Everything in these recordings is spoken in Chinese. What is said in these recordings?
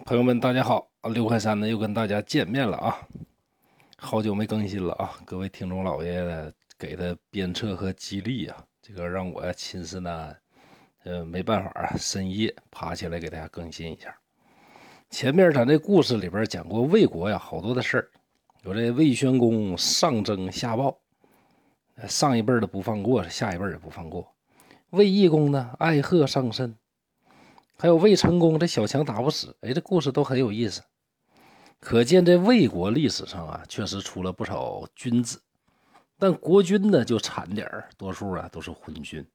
朋友们，大家好！刘开山呢又跟大家见面了啊，好久没更新了啊！各位听众老爷给的鞭策和激励啊，这个让我亲自呢，呃，没办法啊，深夜爬起来给大家更新一下。前面咱这故事里边讲过魏国呀，好多的事儿，有这魏宣公上征下报，上一辈的不放过，下一辈也不放过。魏懿公呢，爱贺上身。还有魏成功，这小强打不死，哎，这故事都很有意思。可见这魏国历史上啊，确实出了不少君子，但国君呢就惨点儿，多数啊都是昏君。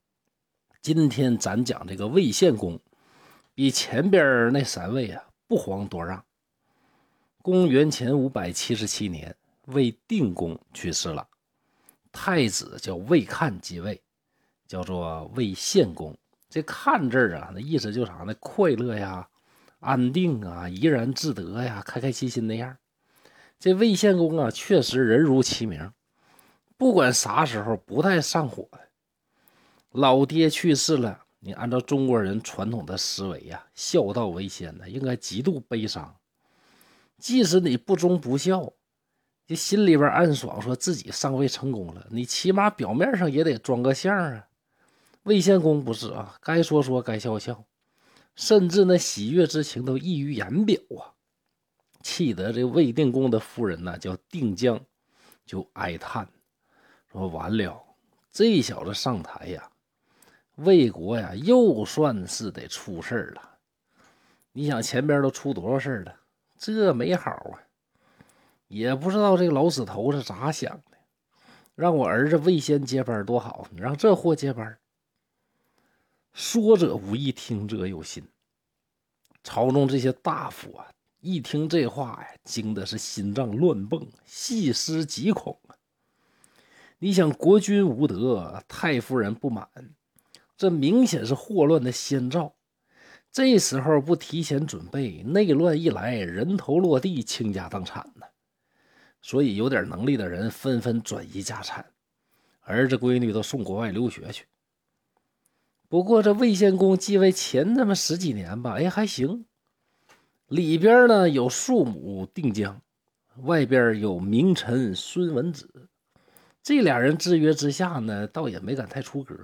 今天咱讲这个魏献公，比前边那三位啊不遑多让。公元前五百七十七年，魏定公去世了，太子叫魏看继位，叫做魏献公。这“看”字啊，那意思就啥呢？快乐呀，安定啊，怡然自得呀，开开心心那样。这魏献公啊，确实人如其名，不管啥时候不太上火。老爹去世了，你按照中国人传统的思维呀，孝道为先呢，应该极度悲伤。即使你不忠不孝，这心里边暗爽，说自己上位成功了，你起码表面上也得装个相啊。魏献公不是啊，该说说，该笑笑，甚至那喜悦之情都溢于言表啊！气得这魏定公的夫人呢，叫定姜，就哀叹说：“完了，这小子上台呀，魏国呀，又算是得出事了。你想前边都出多少事了，这没好啊！也不知道这个老死头是咋想的，让我儿子魏先接班多好，你让这货接班。”说者无意，听者有心。朝中这些大夫啊，一听这话呀，惊的是心脏乱蹦，细思极恐啊！你想，国君无德，太夫人不满，这明显是祸乱的先兆。这时候不提前准备，内乱一来，人头落地，倾家荡产呢。所以，有点能力的人纷纷转移家产，儿子闺女都送国外留学去。不过这魏献公继位前那么十几年吧，哎还行。里边呢有庶母定姜，外边有名臣孙文子，这俩人制约之下呢，倒也没敢太出格。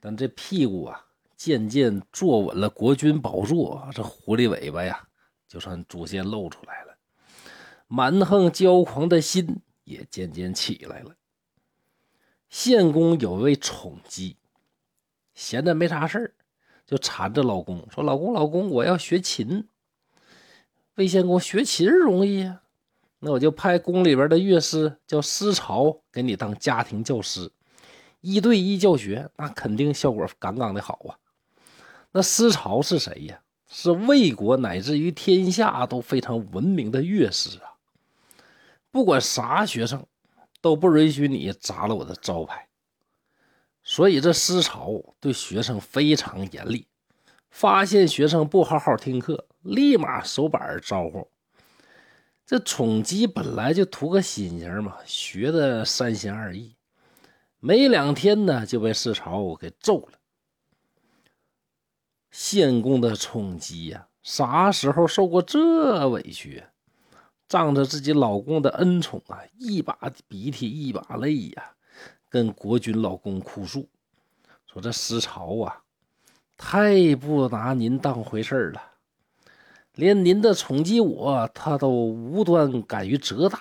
但这屁股啊，渐渐坐稳了国君宝座，这狐狸尾巴呀，就算逐渐露出来了，蛮横骄狂的心也渐渐起来了。献公有位宠姬，闲着没啥事儿，就缠着老公说：“老公，老公，我要学琴。”魏献公学琴容易呀，那我就派宫里边的乐师叫师朝给你当家庭教师，一对一教学，那肯定效果杠杠的好啊。那师朝是谁呀？是魏国乃至于天下都非常闻名的乐师啊，不管啥学生。都不允许你砸了我的招牌，所以这师潮对学生非常严厉。发现学生不好好听课，立马手板招呼。这宠姬本来就图个新鲜嘛，学的三心二意，没两天呢就被师潮给揍了。献公的宠姬呀，啥时候受过这委屈？仗着自己老公的恩宠啊，一把鼻涕一把泪呀，跟国君老公哭诉，说这师朝啊，太不拿您当回事了，连您的宠姬我，他都无端敢于责打，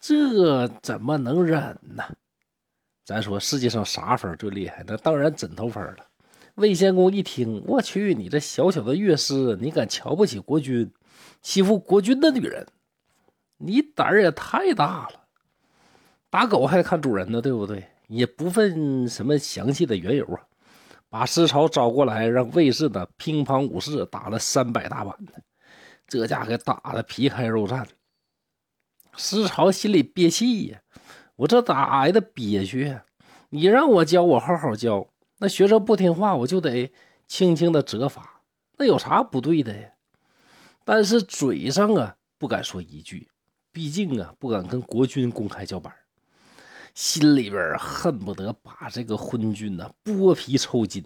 这怎么能忍呢？咱说世界上啥风最厉害？那当然枕头风了。魏献公一听，我去，你这小小的乐师，你敢瞧不起国君？欺负国君的女人，你胆儿也太大了！打狗还得看主人呢，对不对？也不分什么详细的缘由啊，把思潮招过来，让卫士的乒乓武士打了三百大板的，这家伙打的皮开肉绽。思潮心里憋气呀，我这咋挨的憋屈？你让我教，我好好教；那学生不听话，我就得轻轻的责罚。那有啥不对的呀？但是嘴上啊不敢说一句，毕竟啊不敢跟国君公开叫板，心里边恨不得把这个昏君呢剥皮抽筋。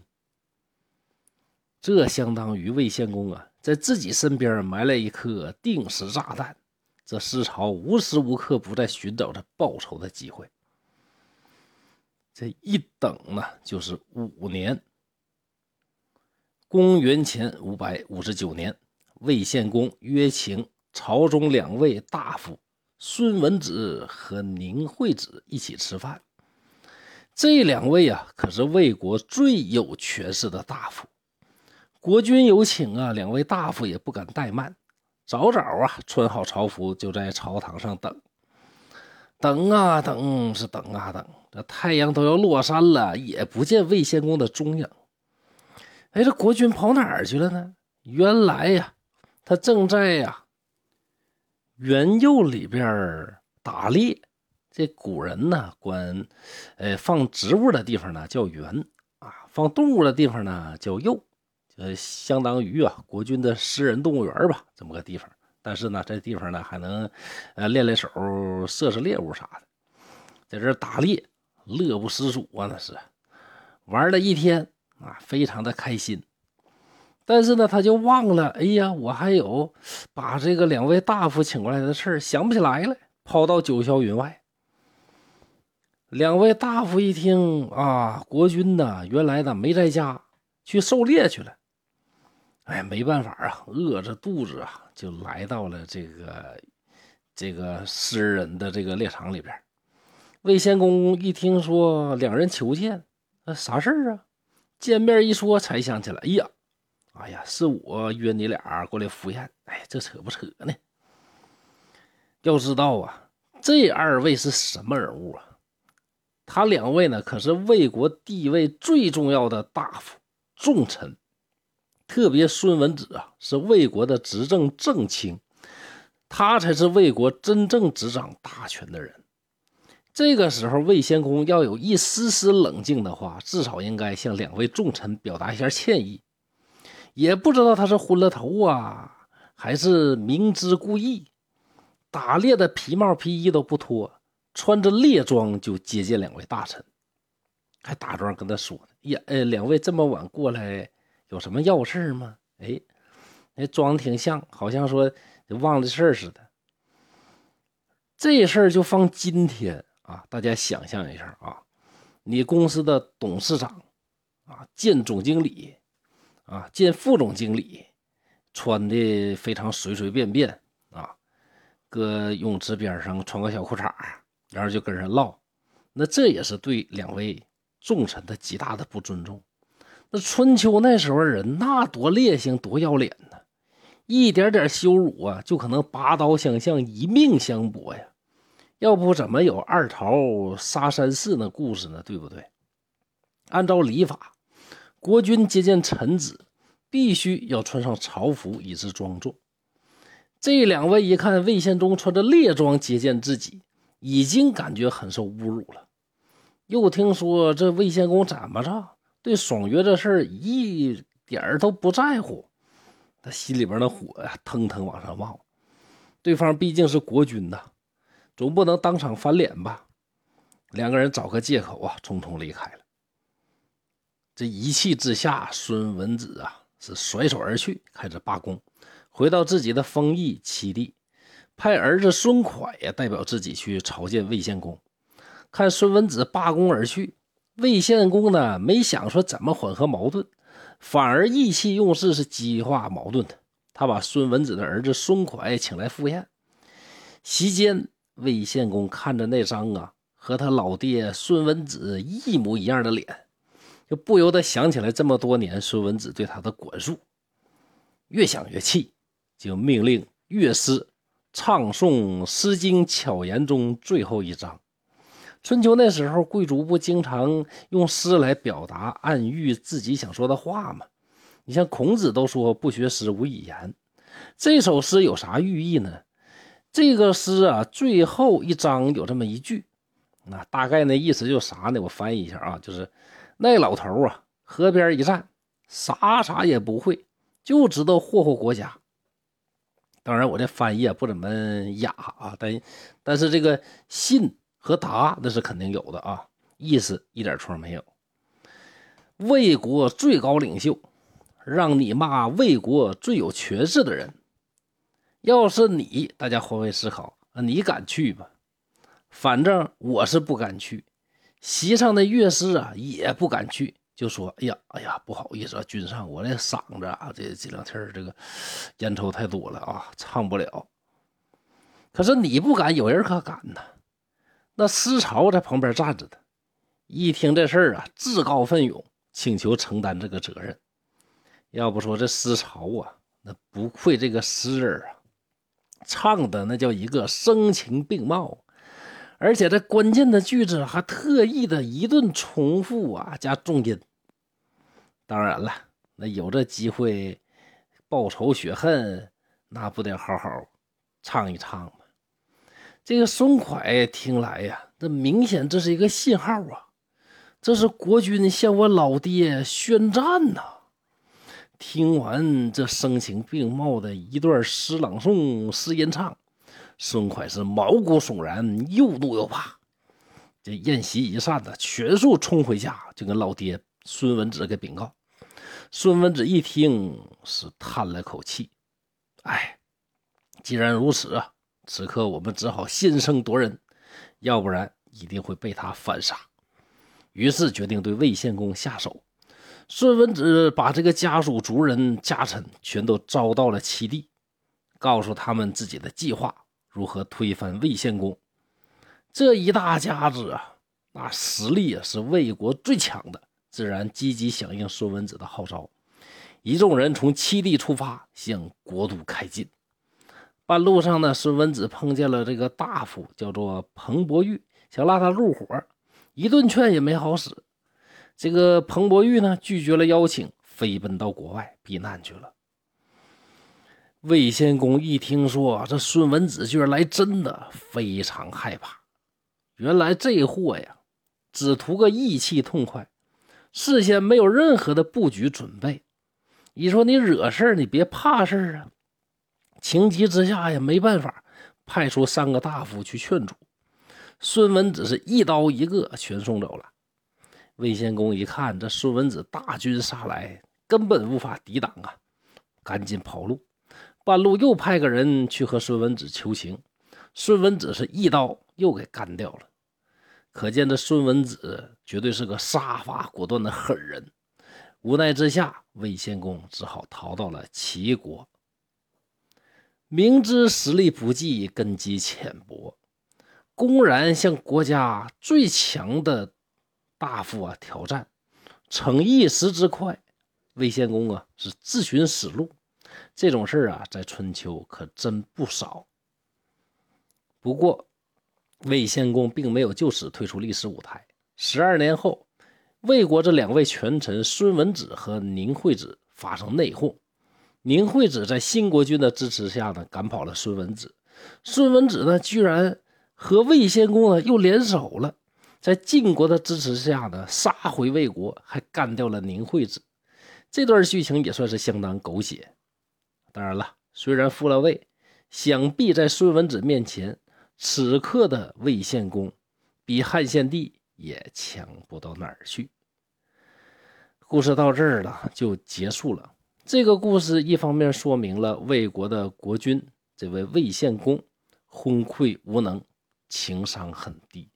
这相当于魏献公啊，在自己身边埋了一颗定时炸弹，这师朝无时无刻不在寻找着报仇的机会。这一等呢，就是五年。公元前五百五十九年，魏献公约请朝中两位大夫孙文子和宁惠子一起吃饭。这两位啊，可是魏国最有权势的大夫。国君有请啊，两位大夫也不敢怠慢，早早啊穿好朝服就在朝堂上等。等啊等，是等啊等，这太阳都要落山了，也不见魏献公的踪影。哎，这国君跑哪儿去了呢？原来呀，他正在呀园囿里边打猎。这古人呢，管呃放植物的地方呢叫园啊，放动物的地方呢叫囿。呃，相当于啊，国君的私人动物园吧，这么个地方。但是呢，这地方呢还能，呃，练练手，射射猎物啥的，在这打猎，乐不思蜀啊，那是玩了一天啊，非常的开心。但是呢，他就忘了，哎呀，我还有把这个两位大夫请过来的事儿，想不起来了，抛到九霄云外。两位大夫一听啊，国君呢，原来呢没在家，去狩猎去了。哎，没办法啊，饿着肚子啊，就来到了这个这个诗人的这个猎场里边。魏献公一听说两人求见，那啥事儿啊？见面一说，才想起来，哎呀，哎呀，是我约你俩过来赴宴。哎，这扯不扯呢？要知道啊，这二位是什么人物啊？他两位呢，可是魏国地位最重要的大夫、重臣。特别孙文子啊，是魏国的执政正卿，他才是魏国真正执掌大权的人。这个时候，魏献公要有一丝丝冷静的话，至少应该向两位重臣表达一下歉意。也不知道他是昏了头啊，还是明知故意，打猎的皮帽皮衣都不脱，穿着猎装就接见两位大臣，还打桩跟他说呢：“呀，呃，两位这么晚过来。”有什么要事吗？哎，那装的挺像，好像说忘了事儿似的。这事儿就放今天啊，大家想象一下啊，你公司的董事长啊见总经理啊见副总经理，穿的非常随随便便啊，搁泳池边上穿个小裤衩然后就跟人唠，那这也是对两位重臣的极大的不尊重。那春秋那时候人那多烈性多要脸呢，一点点羞辱啊就可能拔刀相向一命相搏呀，要不怎么有二桃杀三士那故事呢？对不对？按照礼法，国君接见臣子必须要穿上朝服以示庄重。这两位一看魏献忠穿着猎装接见自己，已经感觉很受侮辱了。又听说这魏献公怎么着？对爽约这事儿一点儿都不在乎，他心里边的火呀腾腾往上冒。对方毕竟是国君呐，总不能当场翻脸吧？两个人找个借口啊，匆匆离开了。这一气之下，孙文子啊是甩手而去，开始罢工，回到自己的封邑七地，派儿子孙蒯呀代表自己去朝见魏献公。看孙文子罢工而去。魏献公呢，没想说怎么缓和矛盾，反而意气用事，是激化矛盾的。他把孙文子的儿子孙蒯请来赴宴。席间，魏献公看着那张啊和他老爹孙文子一模一样的脸，就不由得想起来这么多年孙文子对他的管束。越想越气，就命令乐师唱诵《诗经·巧言》中最后一章。春秋那时候，贵族不经常用诗来表达、暗喻自己想说的话吗？你像孔子都说“不学诗，无以言”。这首诗有啥寓意呢？这个诗啊，最后一章有这么一句，那大概那意思就啥呢？我翻译一下啊，就是那老头啊，河边一站，啥啥也不会，就知道霍霍国家。当然，我这翻译也不怎么雅啊，但但是这个信。和答那是肯定有的啊，意思一点错没有。魏国最高领袖，让你骂魏国最有权势的人。要是你，大家换位思考，你敢去吗？反正我是不敢去。席上的乐师啊，也不敢去，就说：“哎呀，哎呀，不好意思啊，君上，我这嗓子啊，这这两天这个烟抽太多了啊，唱不了。”可是你不敢，有人可敢呢。那思潮在旁边站着的，一听这事儿啊，自告奋勇请求承担这个责任。要不说这思潮啊，那不愧这个诗人啊，唱的那叫一个声情并茂，而且这关键的句子还特意的一顿重复啊，加重音。当然了，那有这机会报仇雪恨，那不得好好唱一唱吗？这个松快听来呀，这明显这是一个信号啊，这是国君向我老爹宣战呐！听完这声情并茂的一段诗朗诵、诗吟唱，孙快是毛骨悚然，又怒又怕。这宴席一散的，全数冲回家，就跟老爹孙文子给禀告。孙文子一听，是叹了口气：“哎，既然如此啊。”此刻我们只好先声夺人，要不然一定会被他反杀。于是决定对魏献公下手。孙文子把这个家属、族人、家臣全都招到了齐地，告诉他们自己的计划，如何推翻魏献公。这一大家子啊，那实力啊是魏国最强的，自然积极响应孙文子的号召。一众人从齐地出发，向国都开进。半路上呢，孙文子碰见了这个大夫，叫做彭伯玉，想拉他入伙，一顿劝也没好使。这个彭伯玉呢，拒绝了邀请，飞奔到国外避难去了。魏献公一听说这孙文子居然来真的，非常害怕。原来这货呀，只图个义气痛快，事先没有任何的布局准备。你说你惹事儿，你别怕事儿啊。情急之下呀，没办法，派出三个大夫去劝阻。孙文子是一刀一个全送走了。魏献公一看这孙文子大军杀来，根本无法抵挡啊，赶紧跑路。半路又派个人去和孙文子求情，孙文子是一刀又给干掉了。可见这孙文子绝对是个杀伐果断的狠人。无奈之下，魏献公只好逃到了齐国。明知实力不济，根基浅薄，公然向国家最强的大夫啊挑战，逞一时之快。魏献公啊是自寻死路，这种事儿啊在春秋可真不少。不过，魏献公并没有就此退出历史舞台。十二年后，魏国这两位权臣孙文子和宁惠子发生内讧。宁惠子在新国君的支持下呢，赶跑了孙文子。孙文子呢，居然和魏献公呢又联手了，在晋国的支持下呢，杀回魏国，还干掉了宁惠子。这段剧情也算是相当狗血。当然了，虽然复了位，想必在孙文子面前，此刻的魏献公比汉献帝也强不到哪儿去。故事到这儿了，就结束了。这个故事一方面说明了魏国的国君这位魏献公昏聩无能，情商很低；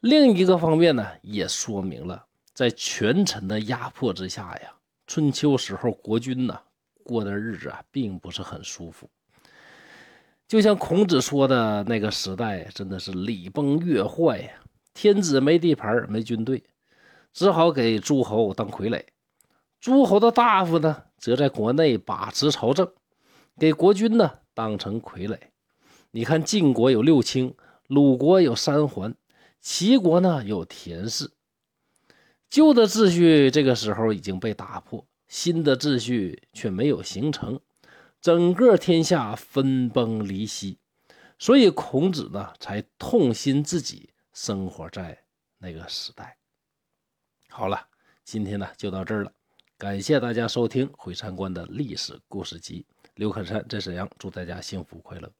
另一个方面呢，也说明了在权臣的压迫之下呀，春秋时候国君呢过的日子啊，并不是很舒服。就像孔子说的那个时代，真的是礼崩乐坏呀，天子没地盘，没军队，只好给诸侯当傀儡。诸侯的大夫呢，则在国内把持朝政，给国君呢当成傀儡。你看，晋国有六卿，鲁国有三桓，齐国呢有田氏。旧的秩序这个时候已经被打破，新的秩序却没有形成，整个天下分崩离析。所以孔子呢才痛心自己生活在那个时代。好了，今天呢就到这儿了。感谢大家收听《毁参观》的历史故事集。刘可山在沈阳，祝大家幸福快乐。